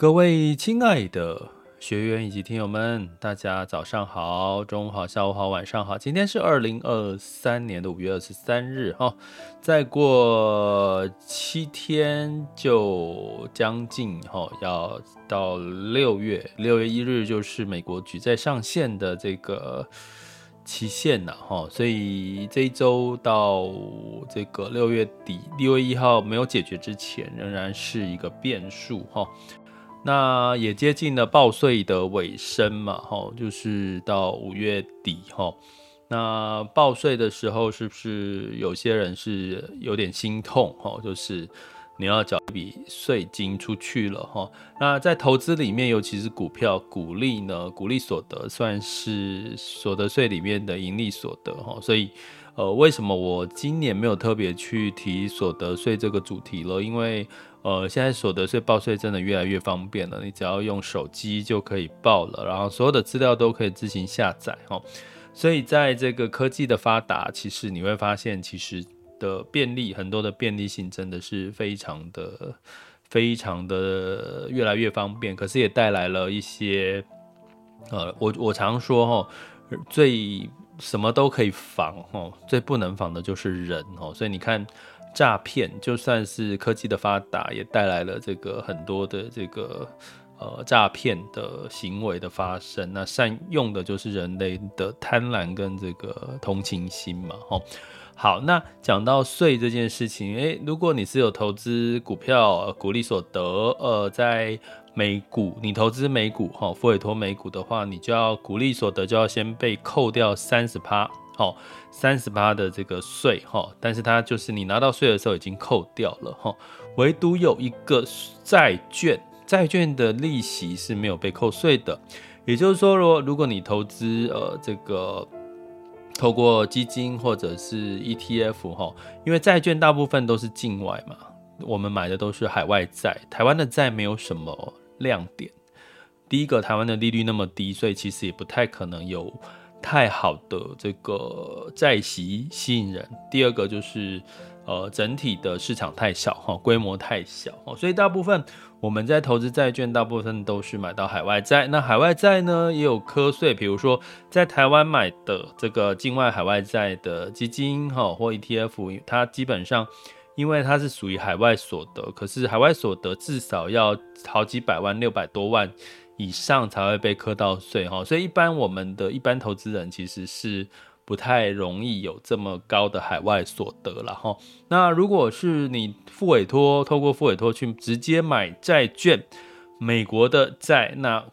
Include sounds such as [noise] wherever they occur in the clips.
各位亲爱的学员以及听友们，大家早上好、中午好、下午好、晚上好。今天是二零二三年的五月二十三日，哈，再过七天就将近哈，要到六月，六月一日就是美国举债上限的这个期限了，哈，所以这一周到这个六月底，六月一号没有解决之前，仍然是一个变数，哈。那也接近了报税的尾声嘛，吼，就是到五月底，吼。那报税的时候，是不是有些人是有点心痛，吼？就是你要缴一笔税金出去了，吼。那在投资里面，尤其是股票、股利呢，股利所得算是所得税里面的盈利所得，吼。所以，呃，为什么我今年没有特别去提所得税这个主题了？因为呃，现在所得税报税真的越来越方便了，你只要用手机就可以报了，然后所有的资料都可以自行下载哦。所以在这个科技的发达，其实你会发现，其实的便利很多的便利性真的是非常的、非常的越来越方便。可是也带来了一些，呃，我我常说哈，最什么都可以防哦，最不能防的就是人哦。所以你看。诈骗就算是科技的发达，也带来了这个很多的这个呃诈骗的行为的发生。那善用的就是人类的贪婪跟这个同情心嘛，吼。好，那讲到税这件事情，诶，如果你是有投资股票、股利所得，呃，在美股，你投资美股，哈，复委托美股的话，你就要股利所得就要先被扣掉三十趴。好，三十八的这个税哈，但是它就是你拿到税的时候已经扣掉了哈，唯独有一个债券，债券的利息是没有被扣税的。也就是说，如果如果你投资呃这个透过基金或者是 ETF 哈，因为债券大部分都是境外嘛，我们买的都是海外债，台湾的债没有什么亮点。第一个，台湾的利率那么低，所以其实也不太可能有。太好的这个债息吸引人，第二个就是呃整体的市场太小哈，规模太小哦，所以大部分我们在投资债券，大部分都是买到海外债。那海外债呢也有课税，比如说在台湾买的这个境外海外债的基金哈或 ETF，它基本上因为它是属于海外所得，可是海外所得至少要好几百万，六百多万。以上才会被课到税哈，所以一般我们的一般投资人其实是不太容易有这么高的海外所得了哈。那如果是你付委托，透过付委托去直接买债券，美国的债，那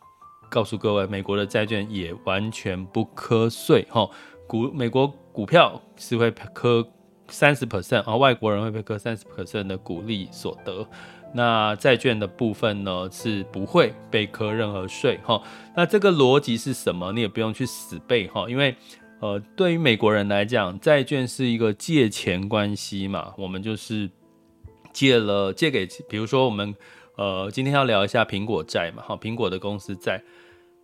告诉各位，美国的债券也完全不课税哈。股美国股票是会课三十 percent，啊外国人会被课三十 percent 的股利所得。那债券的部分呢，是不会被课任何税哈。那这个逻辑是什么？你也不用去死背哈，因为呃，对于美国人来讲，债券是一个借钱关系嘛，我们就是借了借给，比如说我们呃今天要聊一下苹果债嘛，哈，苹果的公司债。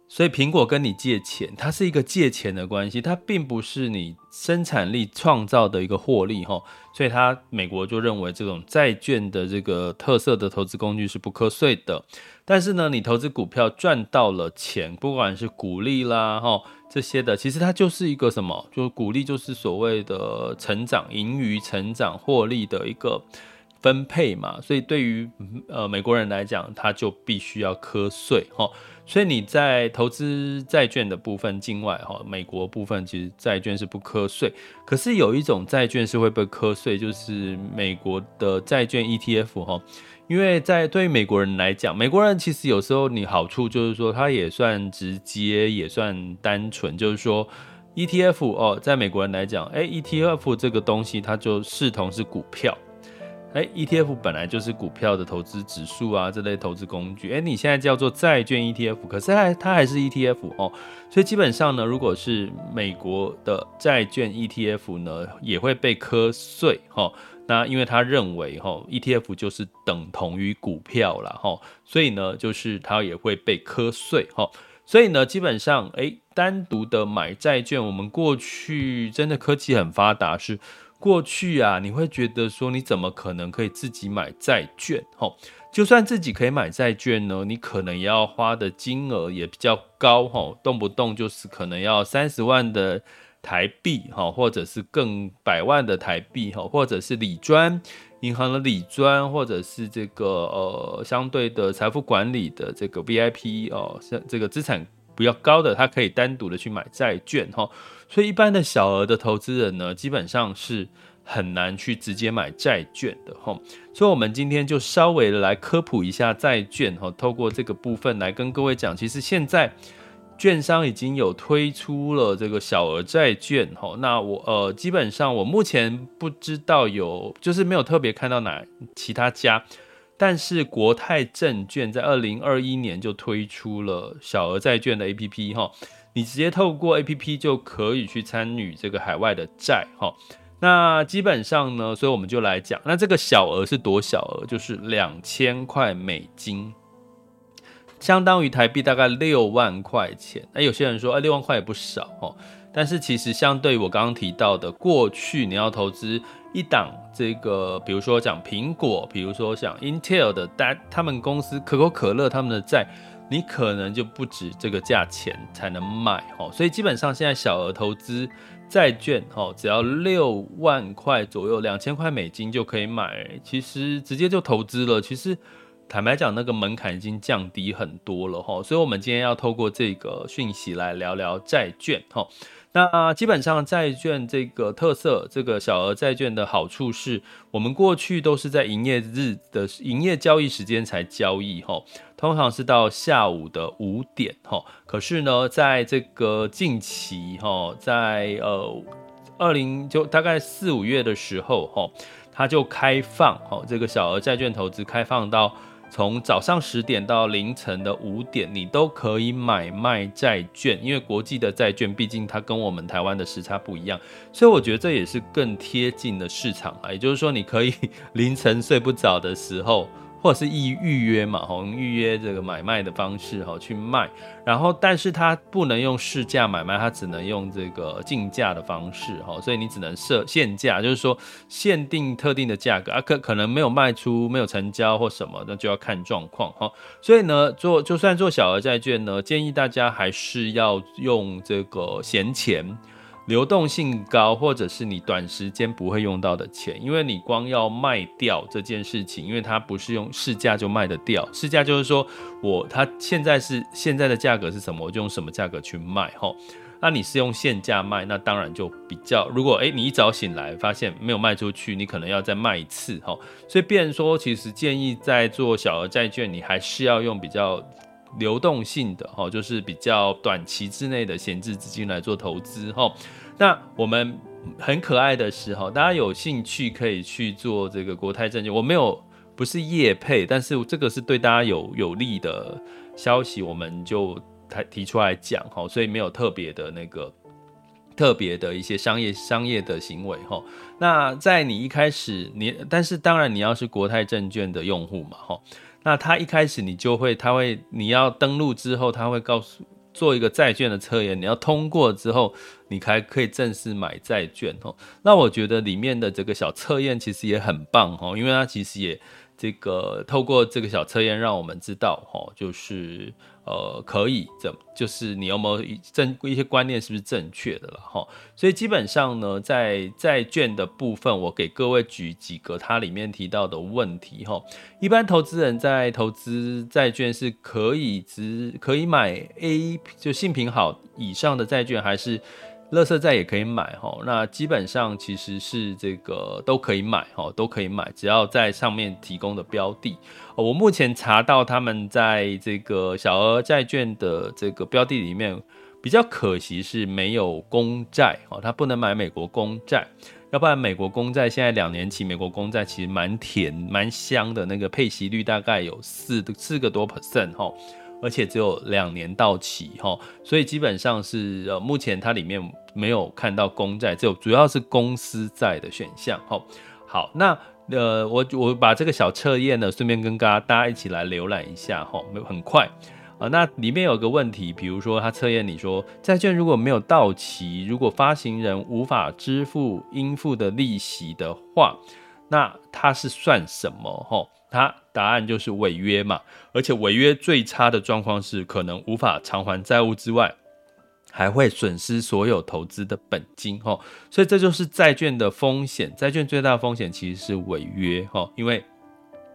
所以苹果跟你借钱，它是一个借钱的关系，它并不是你生产力创造的一个获利哈。所以它美国就认为这种债券的这个特色的投资工具是不课税的。但是呢，你投资股票赚到了钱，不管是股利啦哈这些的，其实它就是一个什么？就股利就是所谓的成长、盈余、成长、获利的一个分配嘛。所以对于呃美国人来讲，他就必须要课税哈。所以你在投资债券的部分，境外哈，美国部分其实债券是不课税。可是有一种债券是会被课税，就是美国的债券 ETF 哈。因为在对于美国人来讲，美国人其实有时候你好处就是说，他也算直接，也算单纯，就是说 ETF 哦，在美国人来讲，诶，ETF 这个东西它就视同是股票。哎，ETF 本来就是股票的投资指数啊，这类投资工具。哎，你现在叫做债券 ETF，可是它它还是 ETF 哦。所以基本上呢，如果是美国的债券 ETF 呢，也会被课税哈。那因为他认为哈，ETF 就是等同于股票了哈，所以呢，就是它也会被课税哈。所以呢，基本上哎，单独的买债券，我们过去真的科技很发达是。过去啊，你会觉得说，你怎么可能可以自己买债券？吼，就算自己可以买债券呢，你可能也要花的金额也比较高，吼，动不动就是可能要三十万的台币，哈，或者是更百万的台币，哈，或者是理专银行的理专，或者是这个呃相对的财富管理的这个 VIP 哦，像这个资产比较高的，他可以单独的去买债券，哈。所以，一般的小额的投资人呢，基本上是很难去直接买债券的哈。所以，我们今天就稍微的来科普一下债券哈。透过这个部分来跟各位讲，其实现在券商已经有推出了这个小额债券哈。那我呃，基本上我目前不知道有，就是没有特别看到哪其他家，但是国泰证券在二零二一年就推出了小额债券的 APP 哈。你直接透过 APP 就可以去参与这个海外的债哈，那基本上呢，所以我们就来讲，那这个小额是多小额？就是两千块美金，相当于台币大概六万块钱。那有些人说，哎，六万块也不少哈，但是其实相对于我刚刚提到的，过去你要投资一档这个，比如说讲苹果，比如说像 Intel 的，但他们公司可口可乐他们的债。你可能就不止这个价钱才能买哦，所以基本上现在小额投资债券哦，只要六万块左右，两千块美金就可以买，其实直接就投资了。其实坦白讲，那个门槛已经降低很多了哈，所以我们今天要透过这个讯息来聊聊债券哈。那基本上债券这个特色，这个小额债券的好处是，我们过去都是在营业日的营业交易时间才交易哈，通常是到下午的五点哈。可是呢，在这个近期哈，在呃二零就大概四五月的时候哈，它就开放哈，这个小额债券投资开放到。从早上十点到凌晨的五点，你都可以买卖债券，因为国际的债券毕竟它跟我们台湾的时差不一样，所以我觉得这也是更贴近的市场啊。也就是说，你可以 [laughs] 凌晨睡不着的时候。或者是预预约嘛，哈，预约这个买卖的方式哈去卖，然后但是它不能用市价买卖，它只能用这个竞价的方式哈，所以你只能设限价，就是说限定特定的价格啊，可可能没有卖出、没有成交或什么，那就要看状况哈。所以呢，做就算做小额债券呢，建议大家还是要用这个闲钱。流动性高，或者是你短时间不会用到的钱，因为你光要卖掉这件事情，因为它不是用市价就卖得掉，市价就是说我它现在是现在的价格是什么，我就用什么价格去卖吼。那你是用现价卖，那当然就比较，如果诶你一早醒来发现没有卖出去，你可能要再卖一次哈。所以变说，其实建议在做小额债券，你还是要用比较。流动性的哈，就是比较短期之内的闲置资金来做投资哈。那我们很可爱的是哈，大家有兴趣可以去做这个国泰证券。我没有不是业配，但是这个是对大家有有利的消息，我们就提提出来讲哈。所以没有特别的那个特别的一些商业商业的行为哈。那在你一开始你，但是当然你要是国泰证券的用户嘛哈。那他一开始你就会，他会你要登录之后，他会告诉做一个债券的测验，你要通过之后，你才可以正式买债券哦。那我觉得里面的这个小测验其实也很棒哦，因为它其实也这个透过这个小测验，让我们知道哦，就是。呃，可以，怎就是你有没有正一些观念是不是正确的了哈？所以基本上呢，在债券的部分，我给各位举几个它里面提到的问题哈。一般投资人在投资债券是可以只可以买 A 就信评好以上的债券，还是？垃圾债也可以买哈，那基本上其实是这个都可以买哈，都可以买，只要在上面提供的标的。我目前查到他们在这个小额债券的这个标的里面，比较可惜是没有公债哦，它不能买美国公债。要不然美国公债现在两年期美国公债其实蛮甜蛮香的，那个配息率大概有四四个多 percent 哈，而且只有两年到期哈，所以基本上是呃目前它里面没有看到公债，只有主要是公司债的选项哈。好，那呃我我把这个小测验呢，顺便跟大家大家一起来浏览一下哈，没有很快。啊，那里面有个问题，比如说他测验你说，债券如果没有到期，如果发行人无法支付应付的利息的话，那它是算什么？哈，它答案就是违约嘛。而且违约最差的状况是可能无法偿还债务之外，还会损失所有投资的本金。哦，所以这就是债券的风险。债券最大的风险其实是违约。哦，因为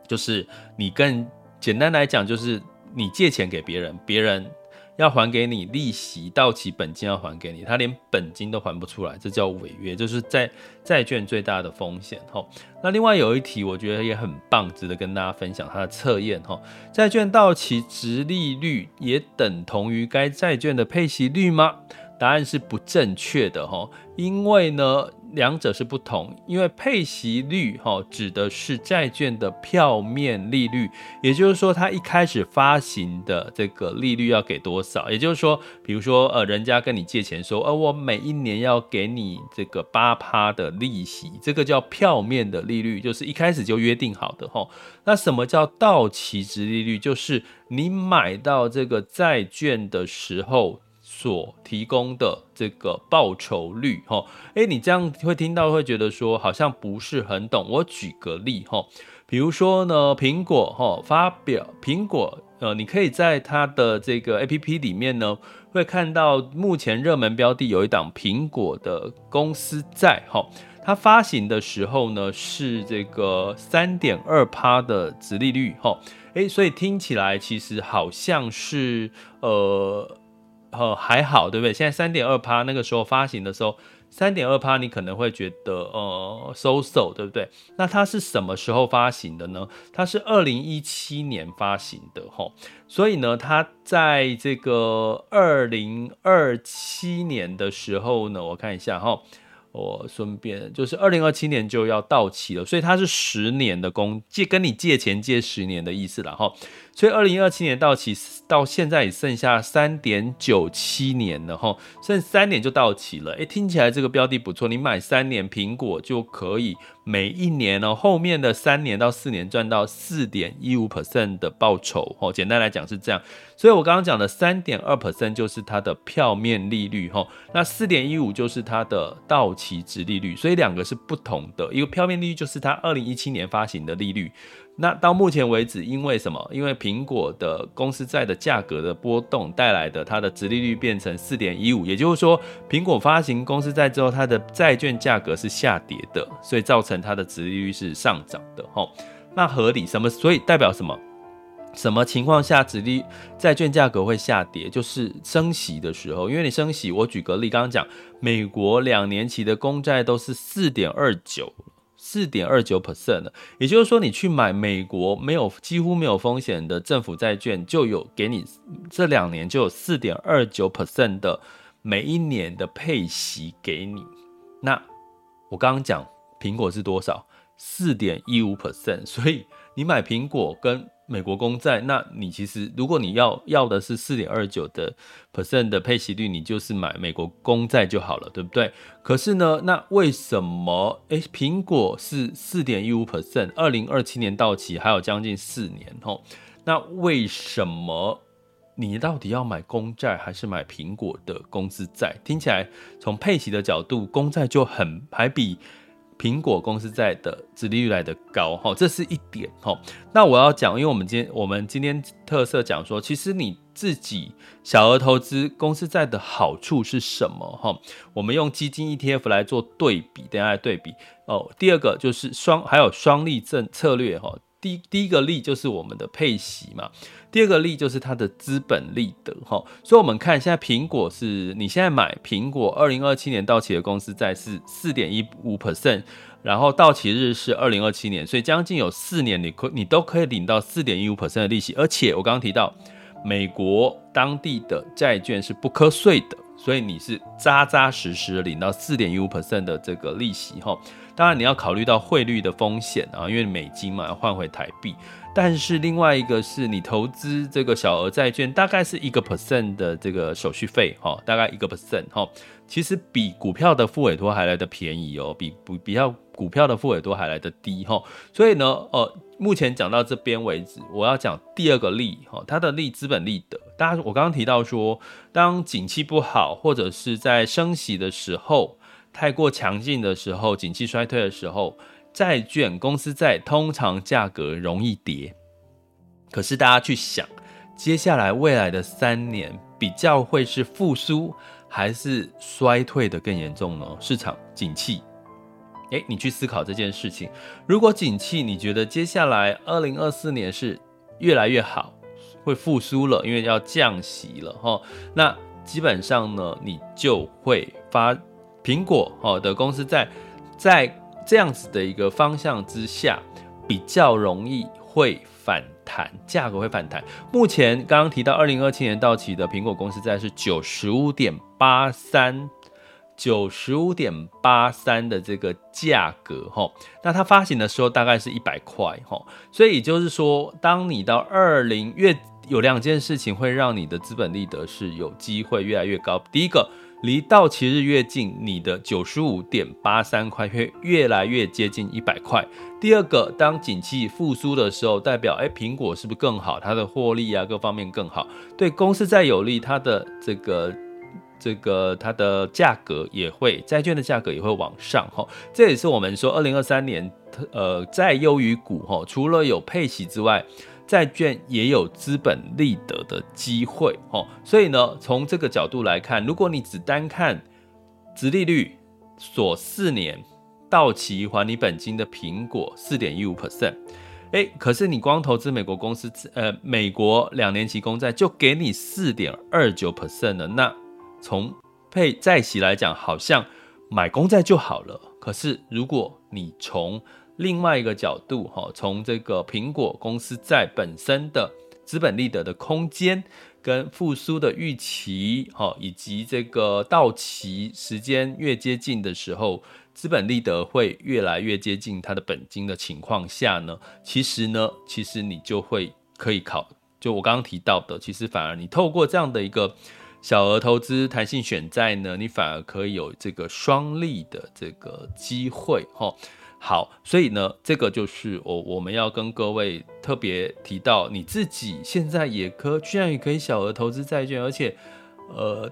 就是你更简单来讲就是。你借钱给别人，别人要还给你利息，到期本金要还给你，他连本金都还不出来，这叫违约，就是债债券最大的风险。哈，那另外有一题，我觉得也很棒，值得跟大家分享它的测验。哈，债券到期值利率也等同于该债券的配息率吗？答案是不正确的。哈，因为呢。两者是不同，因为配息率哈指的是债券的票面利率，也就是说，它一开始发行的这个利率要给多少？也就是说，比如说呃，人家跟你借钱说，呃，我每一年要给你这个八趴的利息，这个叫票面的利率，就是一开始就约定好的哈。那什么叫到期值利率？就是你买到这个债券的时候。所提供的这个报酬率，哈，诶，你这样会听到会觉得说好像不是很懂。我举个例，哈，比如说呢，苹果，哈，发表苹果，呃，你可以在它的这个 APP 里面呢，会看到目前热门标的有一档苹果的公司债，哈，它发行的时候呢是这个三点二趴的殖利率，哈，诶，所以听起来其实好像是呃。呃，还好，对不对？现在三点二趴，那个时候发行的时候，三点二趴，你可能会觉得呃，so so，对不对？那它是什么时候发行的呢？它是二零一七年发行的，吼。所以呢，它在这个二零二七年的时候呢，我看一下，哈。我顺便就是二零二七年就要到期了，所以它是十年的公借，跟你借钱借十年的意思了哈。所以二零二七年到期，到现在也剩下三点九七年了哈，剩三年就到期了。诶，听起来这个标的不错，你买三年苹果就可以每一年呢，后面的三年到四年赚到四点一五 percent 的报酬哦。简单来讲是这样。所以我刚刚讲的三点二 percent 就是它的票面利率哈，那四点一五就是它的到期值利率，所以两个是不同的。一个票面利率就是它二零一七年发行的利率。那到目前为止，因为什么？因为苹果的公司债的价格的波动带来的，它的殖利率变成四点一五，也就是说，苹果发行公司债之后，它的债券价格是下跌的，所以造成它的殖利率是上涨的。吼，那合理什么？所以代表什么？什么情况下殖利债券价格会下跌？就是升息的时候，因为你升息，我举个例，刚刚讲美国两年期的公债都是四点二九。四点二九 percent 的，也就是说，你去买美国没有几乎没有风险的政府债券，就有给你这两年就有四点二九 percent 的每一年的配息给你。那我刚刚讲苹果是多少？四点一五 percent，所以你买苹果跟美国公债，那你其实如果你要要的是四点二九的 percent 的配息率，你就是买美国公债就好了，对不对？可是呢，那为什么诶，苹果是四点一五 percent，二零二七年到期还有将近四年吼，那为什么你到底要买公债还是买苹果的公司债？听起来从配息的角度，公债就很还比。苹果公司债的殖利率来的高，哈，这是一点，哈。那我要讲，因为我们今天我们今天特色讲说，其实你自己小额投资公司债的好处是什么，哈？我们用基金 ETF 来做对比，等下来对比哦。第二个就是双，还有双利政策略，哈。第第一个利就是我们的配息嘛，第二个利就是它的资本利得哈，所以我们看现在苹果是你现在买苹果二零二七年到期的公司债是四点一五 percent，然后到期日是二零二七年，所以将近有四年你可你都可以领到四点一五 percent 的利息，而且我刚刚提到美国当地的债券是不课税的。所以你是扎扎实实领到四点一五 percent 的这个利息哈。当然你要考虑到汇率的风险啊，因为美金嘛要换回台币。但是另外一个是你投资这个小额债券，大概是一个 percent 的这个手续费哈，大概一个 percent 哈，其实比股票的付委托还来得便宜哦，比比比较股票的付委托还来得低哈。所以呢，呃，目前讲到这边为止，我要讲第二个利哈，它的利资本利得。大家我刚刚提到说，当景气不好或者是在升息的时候，太过强劲的时候，景气衰退的时候。债券公司债通常价格容易跌，可是大家去想，接下来未来的三年比较会是复苏还是衰退的更严重呢？市场景气，诶，你去思考这件事情。如果景气你觉得接下来二零二四年是越来越好，会复苏了，因为要降息了哈，那基本上呢，你就会发苹果哦的公司债在。这样子的一个方向之下，比较容易会反弹，价格会反弹。目前刚刚提到，二零二七年到期的苹果公司债是九十五点八三，九十五点八三的这个价格哈，那它发行的时候大概是一百块哈，所以也就是说，当你到二零月，有两件事情会让你的资本利得是有机会越来越高。第一个。离到期日越近，你的九十五点八三块会越来越接近一百块。第二个，当景气复苏的时候，代表哎，苹果是不是更好？它的获利啊，各方面更好，对公司再有利，它的这个这个它的价格也会，债券的价格也会往上哈。这也是我们说二零二三年，呃，债优于股哈，除了有配息之外。债券也有资本利得的机会哦，所以呢，从这个角度来看，如果你只单看殖利率锁四年到期还你本金的苹果四点一五 percent，哎，可是你光投资美国公司，呃，美国两年期公债就给你四点二九 percent 了，那从配债息来讲，好像买公债就好了。可是如果你从另外一个角度，哈，从这个苹果公司债本身的资本利得的空间跟复苏的预期，哈，以及这个到期时间越接近的时候，资本利得会越来越接近它的本金的情况下呢，其实呢，其实你就会可以考，就我刚刚提到的，其实反而你透过这样的一个小额投资弹性选债呢，你反而可以有这个双利的这个机会，哈。好，所以呢，这个就是我我们要跟各位特别提到，你自己现在也可居然也可以小额投资债券，而且，呃，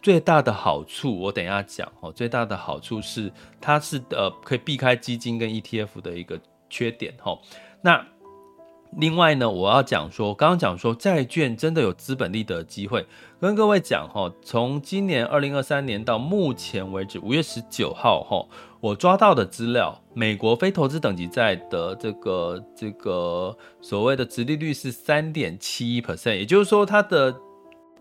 最大的好处我等一下讲哦，最大的好处是它是呃可以避开基金跟 ETF 的一个缺点哈。那另外呢，我要讲说，刚刚讲说债券真的有资本利得机会，跟各位讲哈，从今年二零二三年到目前为止五月十九号哈。我抓到的资料，美国非投资等级债的这个这个所谓的殖利率是三点七一 percent，也就是说，它的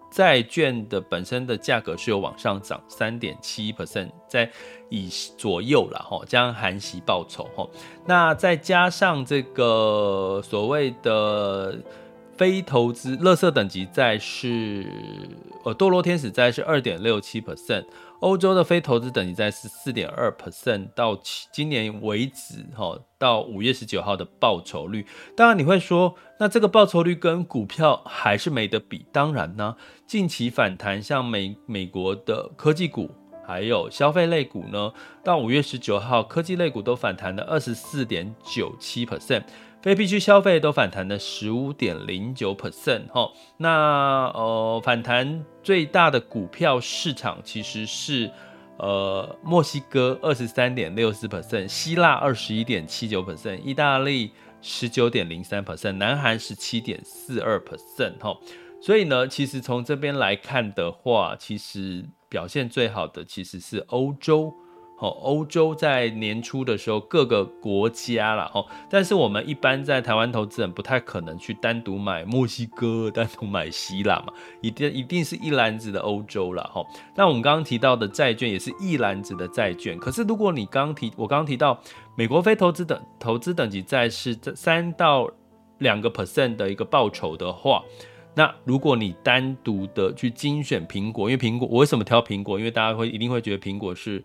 债券的本身的价格是有往上涨三点七 percent，在以左右了哈，加上含息报酬哈，那再加上这个所谓的非投资垃圾等级债是呃堕落天使债是二点六七 percent。欧洲的非投资等级债是四点二 percent，到今年为止，哈，到五月十九号的报酬率。当然你会说，那这个报酬率跟股票还是没得比。当然呢，近期反弹，像美美国的科技股，还有消费类股呢，到五月十九号，科技类股都反弹了二十四点九七 percent。非必需消费都反弹了十五点零九 percent 哈，那呃反弹最大的股票市场其实是呃墨西哥二十三点六四 percent，希腊二十一点七九 percent，意大利十九点零三 percent，南韩十七点四二 percent 哈，所以呢，其实从这边来看的话，其实表现最好的其实是欧洲。哦，欧洲在年初的时候，各个国家啦，哦，但是我们一般在台湾投资人不太可能去单独买墨西哥，单独买希腊嘛，一定一定是一篮子的欧洲啦。哈。那我们刚刚提到的债券也是一篮子的债券，可是如果你刚提，我刚刚提到美国非投资等投资等级债是三到两个 percent 的一个报酬的话。那如果你单独的去精选苹果，因为苹果我为什么挑苹果？因为大家会一定会觉得苹果是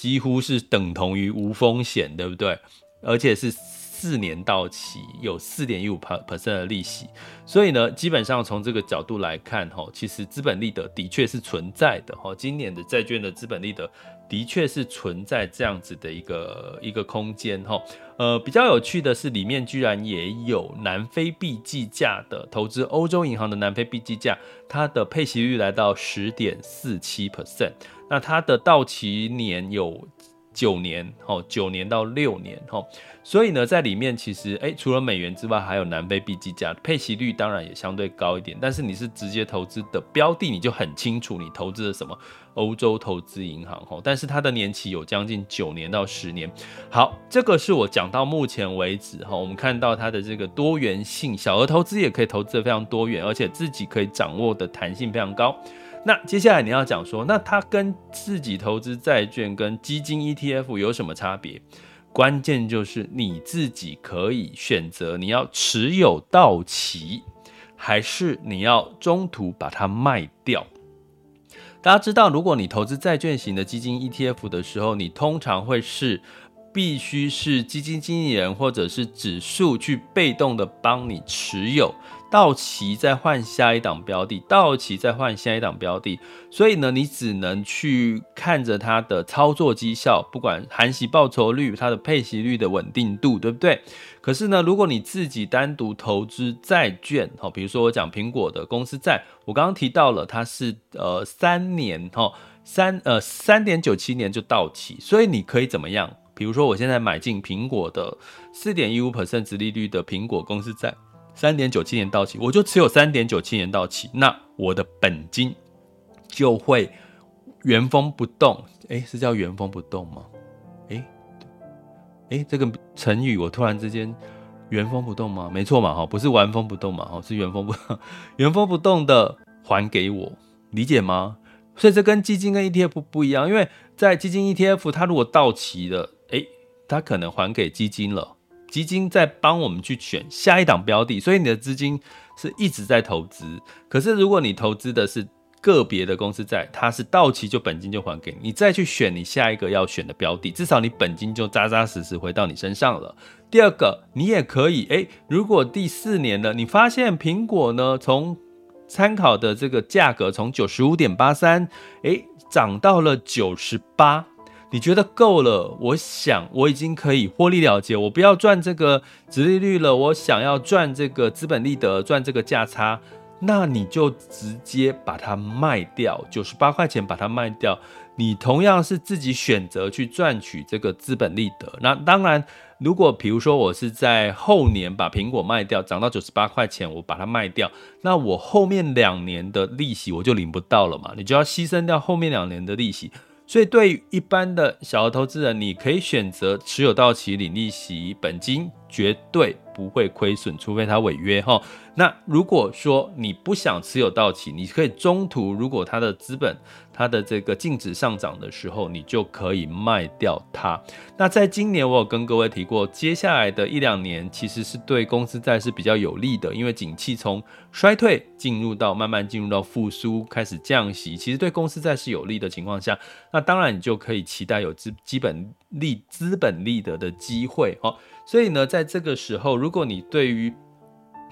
几乎是等同于无风险，对不对？而且是。四年到期有四点一五 percent 的利息，所以呢，基本上从这个角度来看，哈，其实资本利得的确是存在的，哈，今年的债券的资本利得的确是存在这样子的一个一个空间，哈，呃，比较有趣的是，里面居然也有南非币计价的投资欧洲银行的南非币计价，它的配息率来到十点四七 percent，那它的到期年有。九年，哦，九年到六年，哦，所以呢，在里面其实，诶，除了美元之外，还有南非币计价，配息率当然也相对高一点。但是你是直接投资的标的，你就很清楚你投资的什么欧洲投资银行，哦，但是它的年期有将近九年到十年。好，这个是我讲到目前为止，哈，我们看到它的这个多元性，小额投资也可以投资的非常多元，而且自己可以掌握的弹性非常高。那接下来你要讲说，那它跟自己投资债券跟基金 ETF 有什么差别？关键就是你自己可以选择你要持有到期，还是你要中途把它卖掉。大家知道，如果你投资债券型的基金 ETF 的时候，你通常会是必须是基金经理人或者是指数去被动的帮你持有。到期再换下一档标的，到期再换下一档标的，所以呢，你只能去看着它的操作绩效，不管含息报酬率、它的配息率的稳定度，对不对？可是呢，如果你自己单独投资债券，哈，比如说我讲苹果的公司债，我刚刚提到了它是呃三年，哈，三呃三点九七年就到期，所以你可以怎么样？比如说我现在买进苹果的四点一五 percent 殖利率的苹果公司债。三点九七年到期，我就持有三点九七年到期，那我的本金就会原封不动。诶，是叫原封不动吗？诶，诶，这个成语我突然之间原封不动吗？没错嘛，哈，不是玩风不动嘛，哈，是原封不，[laughs] 原封不动的还给我，理解吗？所以这跟基金跟 ETF 不一样，因为在基金 ETF，它如果到期了，诶，它可能还给基金了。基金在帮我们去选下一档标的，所以你的资金是一直在投资。可是如果你投资的是个别的公司债，它是到期就本金就还给你，你再去选你下一个要选的标的，至少你本金就扎扎实实回到你身上了。第二个，你也可以，诶，如果第四年了，你发现苹果呢，从参考的这个价格从九十五点八三，诶，涨到了九十八。你觉得够了？我想我已经可以获利了结，我不要赚这个殖利率了，我想要赚这个资本利得，赚这个价差，那你就直接把它卖掉，九十八块钱把它卖掉。你同样是自己选择去赚取这个资本利得。那当然，如果比如说我是在后年把苹果卖掉，涨到九十八块钱，我把它卖掉，那我后面两年的利息我就领不到了嘛，你就要牺牲掉后面两年的利息。所以，对于一般的小额投资人，你可以选择持有到期领利息，本金绝对不会亏损，除非他违约哈。那如果说你不想持有到期，你可以中途，如果他的资本，它的这个净值上涨的时候，你就可以卖掉它。那在今年，我有跟各位提过，接下来的一两年其实是对公司债是比较有利的，因为景气从衰退进入到慢慢进入到复苏，开始降息，其实对公司债是有利的情况下，那当然你就可以期待有资基本利资本利得的机会哦。所以呢，在这个时候，如果你对于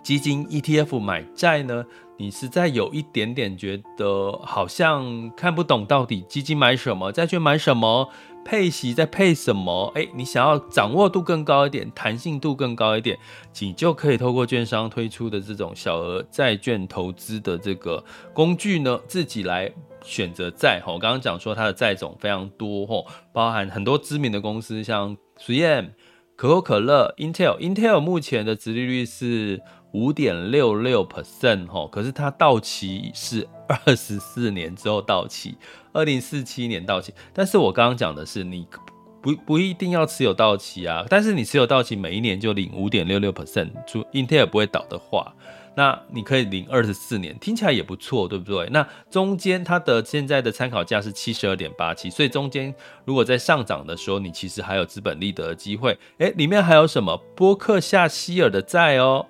基金 ETF 买债呢，你实在有一点点觉得好像看不懂，到底基金买什么，债券买什么，配息再配什么？诶，你想要掌握度更高一点，弹性度更高一点，你就可以透过券商推出的这种小额债券投资的这个工具呢，自己来选择债。吼，刚刚讲说它的债种非常多，吼，包含很多知名的公司，像 3M、可口可乐、Intel。Intel 目前的殖利率是。五点六六 percent 哈，可是它到期是二十四年之后到期，二零四七年到期。但是我刚刚讲的是，你不不一定要持有到期啊，但是你持有到期，每一年就领五点六六 percent，就 Intel 不会倒的话，那你可以领二十四年，听起来也不错，对不对？那中间它的现在的参考价是七十二点八七，所以中间如果在上涨的时候，你其实还有资本利得的机会。诶，里面还有什么？波克夏希尔的债哦。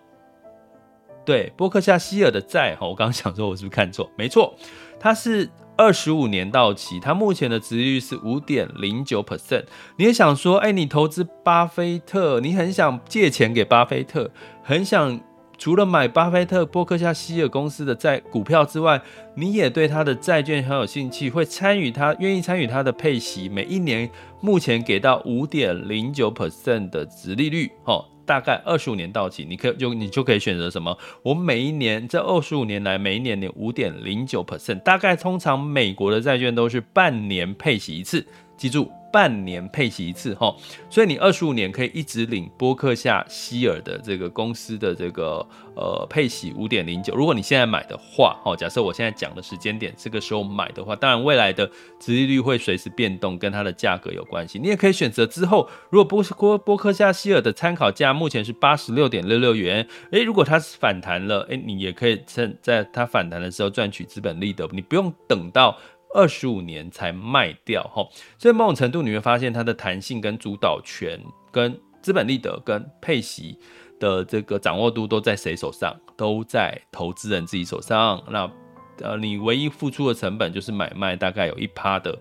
对，波克夏希尔的债哈，我刚刚想说，我是不是看错？没错，它是二十五年到期，它目前的殖利率是五点零九 percent。你也想说，哎，你投资巴菲特，你很想借钱给巴菲特，很想。除了买巴菲特、波克夏希尔公司的债股票之外，你也对他的债券很有兴趣，会参与他，愿意参与他的配息，每一年目前给到五点零九 percent 的殖利率，哦，大概二十五年到期，你可以就你就可以选择什么？我每一年这二十五年来，每一年的五点零九 percent，大概通常美国的债券都是半年配息一次，记住。半年配息一次哈，所以你二十五年可以一直领波克夏希尔的这个公司的这个呃配息五点零九。如果你现在买的话，哈，假设我现在讲的时间点这个时候买的话，当然未来的殖利率会随时变动，跟它的价格有关系。你也可以选择之后，如果波波波克夏希尔的参考价目前是八十六点六六元，诶，如果它是反弹了，诶，你也可以趁在它反弹的时候赚取资本利得，你不用等到。二十五年才卖掉哈，所以某种程度你会发现它的弹性跟主导权、跟资本利得、跟配息的这个掌握度都在谁手上？都在投资人自己手上。那呃，你唯一付出的成本就是买卖，大概有一趴的。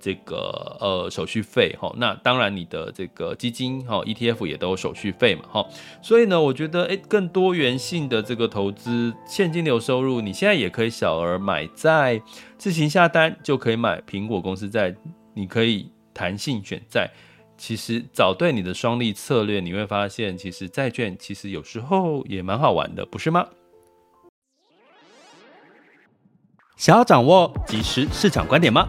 这个呃手续费哈，那当然你的这个基金哈 ETF 也都有手续费嘛哈，所以呢，我觉得诶更多元性的这个投资现金流收入，你现在也可以小额买债，自行下单就可以买苹果公司债，你可以弹性选债，其实找对你的双利策略，你会发现其实债券其实有时候也蛮好玩的，不是吗？想要掌握即时市场观点吗？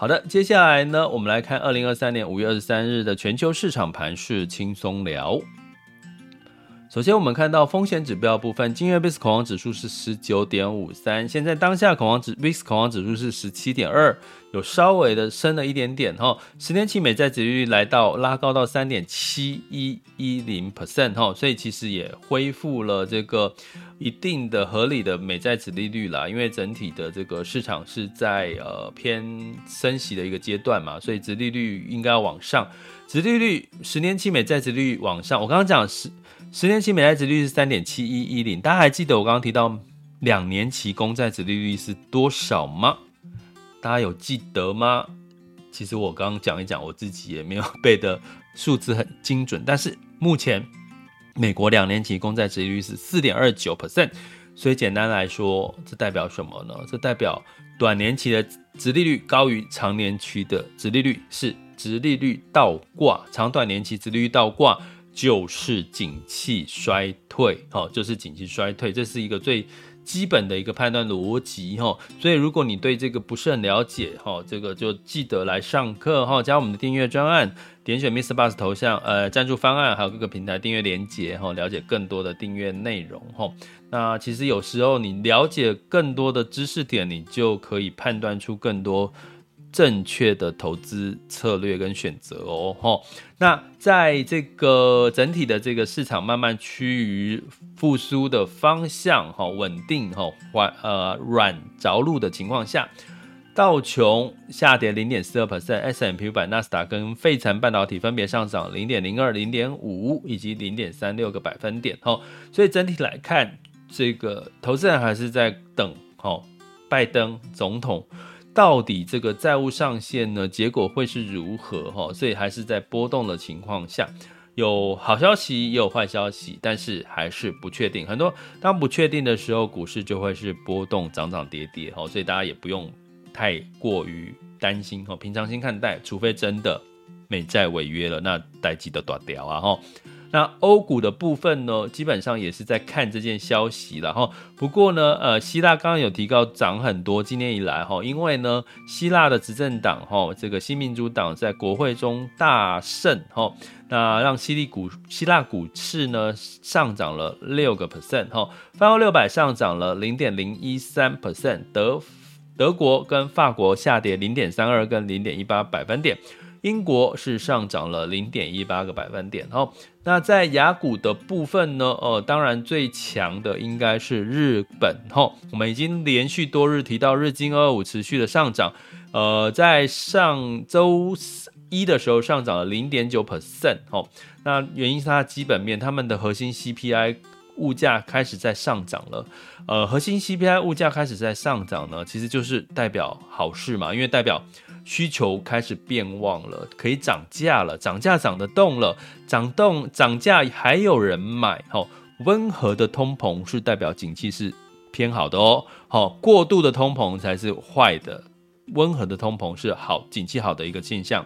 好的，接下来呢，我们来看二零二三年五月二十三日的全球市场盘势轻松聊。首先，我们看到风险指标部分，今日 VIX 恐慌指数是十九点五三，现在当下恐慌指 VIX 恐慌指数是十七点二，有稍微的升了一点点哈。十年期美债殖利率来到拉高到三点七一一零 percent 哈，所以其实也恢复了这个一定的合理的美债殖利率啦。因为整体的这个市场是在呃偏升息的一个阶段嘛，所以殖利率应该要往上。殖利率十年期美债殖利率往上，我刚刚讲是。十年期美债殖利率是三点七一一零，大家还记得我刚刚提到两年期公债殖利率是多少吗？大家有记得吗？其实我刚刚讲一讲，我自己也没有背的数字很精准，但是目前美国两年期公债殖利率是四点二九 percent，所以简单来说，这代表什么呢？这代表短年期的殖利率高于长年期的殖利率，是殖利率倒挂，长短年期殖利率倒挂。就是景气衰退，哈，就是景气衰退，这是一个最基本的一个判断逻辑，哈。所以如果你对这个不是很了解，哈，这个就记得来上课，哈，加我们的订阅专案，点选 Mr. Bus 头像，呃，赞助方案，还有各个平台订阅连接，哈，了解更多的订阅内容，哈。那其实有时候你了解更多的知识点，你就可以判断出更多。正确的投资策略跟选择哦，吼，那在这个整体的这个市场慢慢趋于复苏的方向，哈，稳定，哈，缓呃软着陆的情况下，道琼下跌零点四二 percent，S&P 板、纳斯达跟费城半导体分别上涨零点零二、零点五以及零点三六个百分点，哈，所以整体来看，这个投资人还是在等，哈，拜登总统。到底这个债务上限呢？结果会是如何？哈，所以还是在波动的情况下，有好消息也有坏消息，但是还是不确定。很多当不确定的时候，股市就会是波动，涨涨跌跌。哈，所以大家也不用太过于担心。哈，平常心看待，除非真的美债违约了，那代志就大条啊。哈，那欧股的部分呢，基本上也是在看这件消息了哈。不过呢，呃，希腊刚刚有提到涨很多，今年以来哈，因为呢，希腊的执政党哈，这个新民主党在国会中大胜哈，那让希利股希腊股市呢上涨了六个 percent 哈，泛欧六百上涨了零点零一三 percent，德德国跟法国下跌零点三二跟零点一八百分点。英国是上涨了零点一八个百分点，哦，那在雅股的部分呢？呃，当然最强的应该是日本，哦，我们已经连续多日提到日经二二五持续的上涨，呃，在上周一的时候上涨了零点九 percent，哦，那原因是它的基本面，他们的核心 CPI 物价开始在上涨了，呃，核心 CPI 物价开始在上涨呢，其实就是代表好事嘛，因为代表。需求开始变旺了，可以涨价了，涨价涨得动了，涨动涨价还有人买，吼，温和的通膨是代表景气是偏好的哦，好，过度的通膨才是坏的，温和的通膨是好，景气好的一个现象。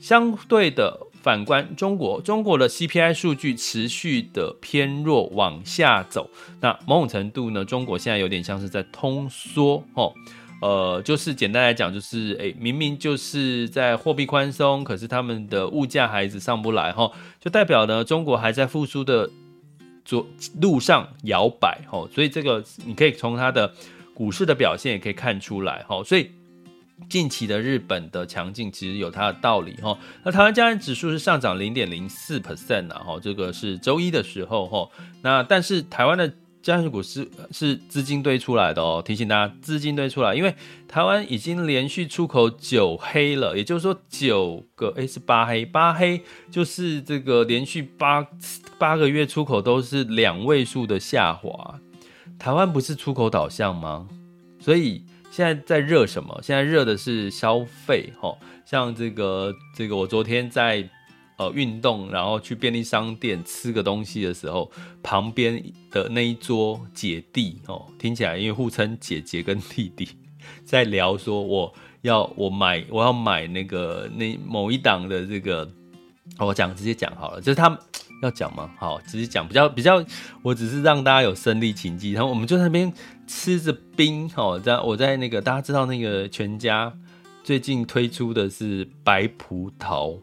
相对的，反观中国，中国的 CPI 数据持续的偏弱，往下走，那某种程度呢，中国现在有点像是在通缩，吼。呃，就是简单来讲，就是诶，明明就是在货币宽松，可是他们的物价还一直上不来哈，就代表呢，中国还在复苏的左路上摇摆哈，所以这个你可以从它的股市的表现也可以看出来哈，所以近期的日本的强劲其实有它的道理哈。那台湾加权指数是上涨零点零四 percent 啊，哈，这个是周一的时候哈，那但是台湾的。加权股是是资金堆出来的哦，提醒大家资金堆出来，因为台湾已经连续出口九黑了，也就是说九个诶、是八黑，八黑就是这个连续八八个月出口都是两位数的下滑。台湾不是出口导向吗？所以现在在热什么？现在热的是消费哈，像这个这个我昨天在。呃，运动，然后去便利商店吃个东西的时候，旁边的那一桌姐弟哦，听起来因为互称姐姐跟弟弟，[laughs] 在聊说我要我买我要买那个那某一档的这个，我讲直接讲好了，就是他们要讲吗？好，直接讲比较比较，我只是让大家有身临其境，然后我们就在那边吃着冰哦，在我在那个大家知道那个全家最近推出的是白葡萄。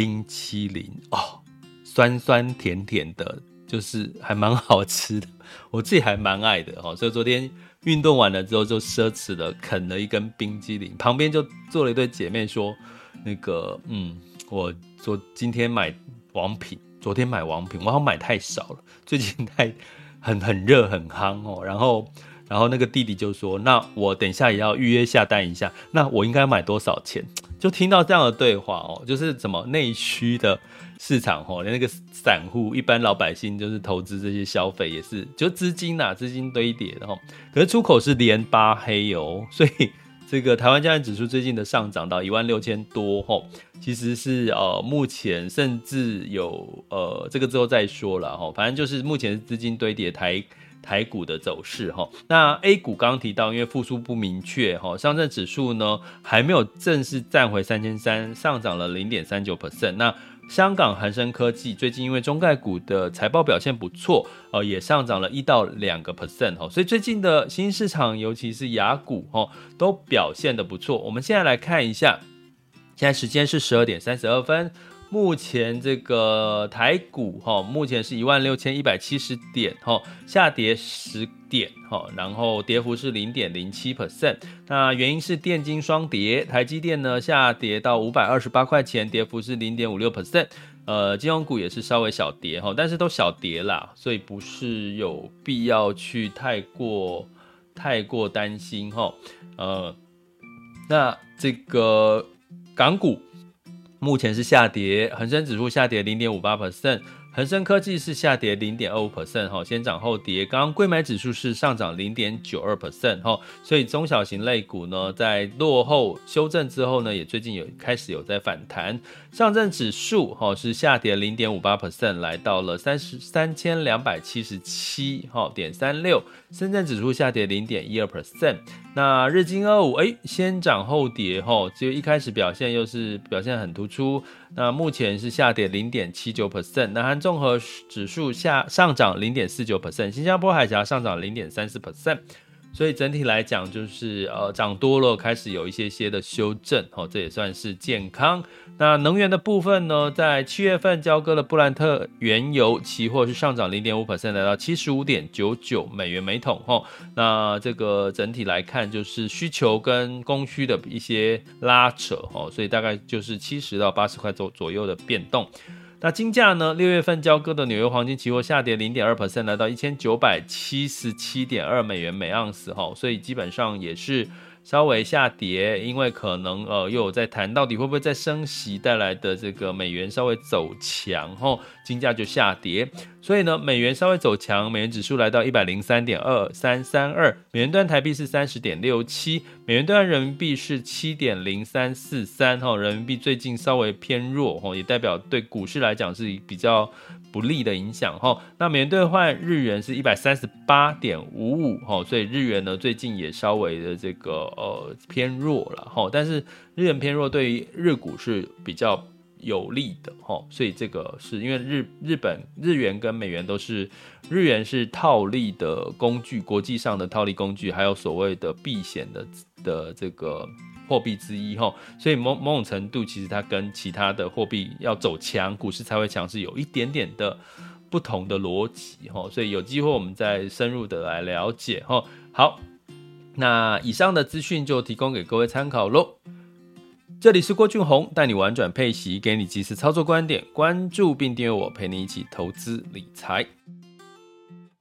冰淇淋哦，酸酸甜甜的，就是还蛮好吃的，我自己还蛮爱的哦。所以昨天运动完了之后，就奢侈的啃了一根冰淇淋，旁边就坐了一对姐妹说：“那个，嗯，我昨今天买王品，昨天买王品，我好像买太少了，最近太很很热很夯哦。”然后，然后那个弟弟就说：“那我等一下也要预约下单一下，那我应该买多少钱？”就听到这样的对话哦，就是怎么内需的市场哦，连那个散户、一般老百姓就是投资这些消费也是，就资金呐、啊，资金堆叠的哈。可是出口是连八黑哦，[laughs] 所以这个台湾加权指数最近的上涨到一万六千多哈，其实是呃目前甚至有呃这个之后再说了哈，反正就是目前是资金堆叠台。台股的走势哈，那 A 股刚刚提到，因为复苏不明确哈，上证指数呢还没有正式站回三千三，上涨了零点三九 percent。那香港恒生科技最近因为中概股的财报表现不错，呃，也上涨了一到两个 percent 哈，所以最近的新市场，尤其是雅股哈，都表现得不错。我们现在来看一下，现在时间是十二点三十二分。目前这个台股哈，目前是一万六千一百七十点哈，下跌十点哈，然后跌幅是零点零七 percent。那原因是电金双跌，台积电呢下跌到五百二十八块钱，跌幅是零点五六 percent。呃，金融股也是稍微小跌哈，但是都小跌啦，所以不是有必要去太过太过担心哈。呃，那这个港股。目前是下跌，恒生指数下跌零点五八 percent，恒生科技是下跌零点二五 percent 哈，先涨后跌。刚刚柜买指数是上涨零点九二 percent 哈，所以中小型类股呢，在落后修正之后呢，也最近有开始有在反弹。上证指数哈是下跌零点五八 percent，来到了三十三千两百七十七哈点三六。深圳指数下跌零点一二 percent。那日经二五哎，先涨后跌吼，就一开始表现又是表现很突出。那目前是下跌零点七九 percent，南韩综合指数下上涨零点四九 percent，新加坡海峡上涨零点三四 percent。所以整体来讲，就是呃涨多了，开始有一些些的修正，哦，这也算是健康。那能源的部分呢，在七月份交割的布兰特原油期货是上涨零点五 percent，来到七十五点九九美元每桶，哦。那这个整体来看，就是需求跟供需的一些拉扯，哦，所以大概就是七十到八十块左左右的变动。那金价呢？六月份交割的纽约黄金期货下跌零点二 percent，来到一千九百七十七点二美元每盎司，哈，所以基本上也是。稍微下跌，因为可能呃又有在谈到底会不会再升息带来的这个美元稍微走强后，金价就下跌。所以呢，美元稍微走强，美元指数来到一百零三点二三三二，美元兑台币是三十点六七，美元兑人民币是七点零三四三哈，人民币最近稍微偏弱哈，也代表对股市来讲是比较。不利的影响哈，那美元兑换日元是一百三十八点五五哈，所以日元呢最近也稍微的这个呃偏弱了哈，但是日元偏弱对于日股是比较有利的哈，所以这个是因为日日本日元跟美元都是日元是套利的工具，国际上的套利工具，还有所谓的避险的的这个。货币之一哈，所以某某种程度，其实它跟其他的货币要走强，股市才会强，是有一点点的不同的逻辑哈。所以有机会我们再深入的来了解哈。好，那以上的资讯就提供给各位参考喽。这里是郭俊宏，带你玩转配息，给你及时操作观点，关注并订阅我，陪你一起投资理财。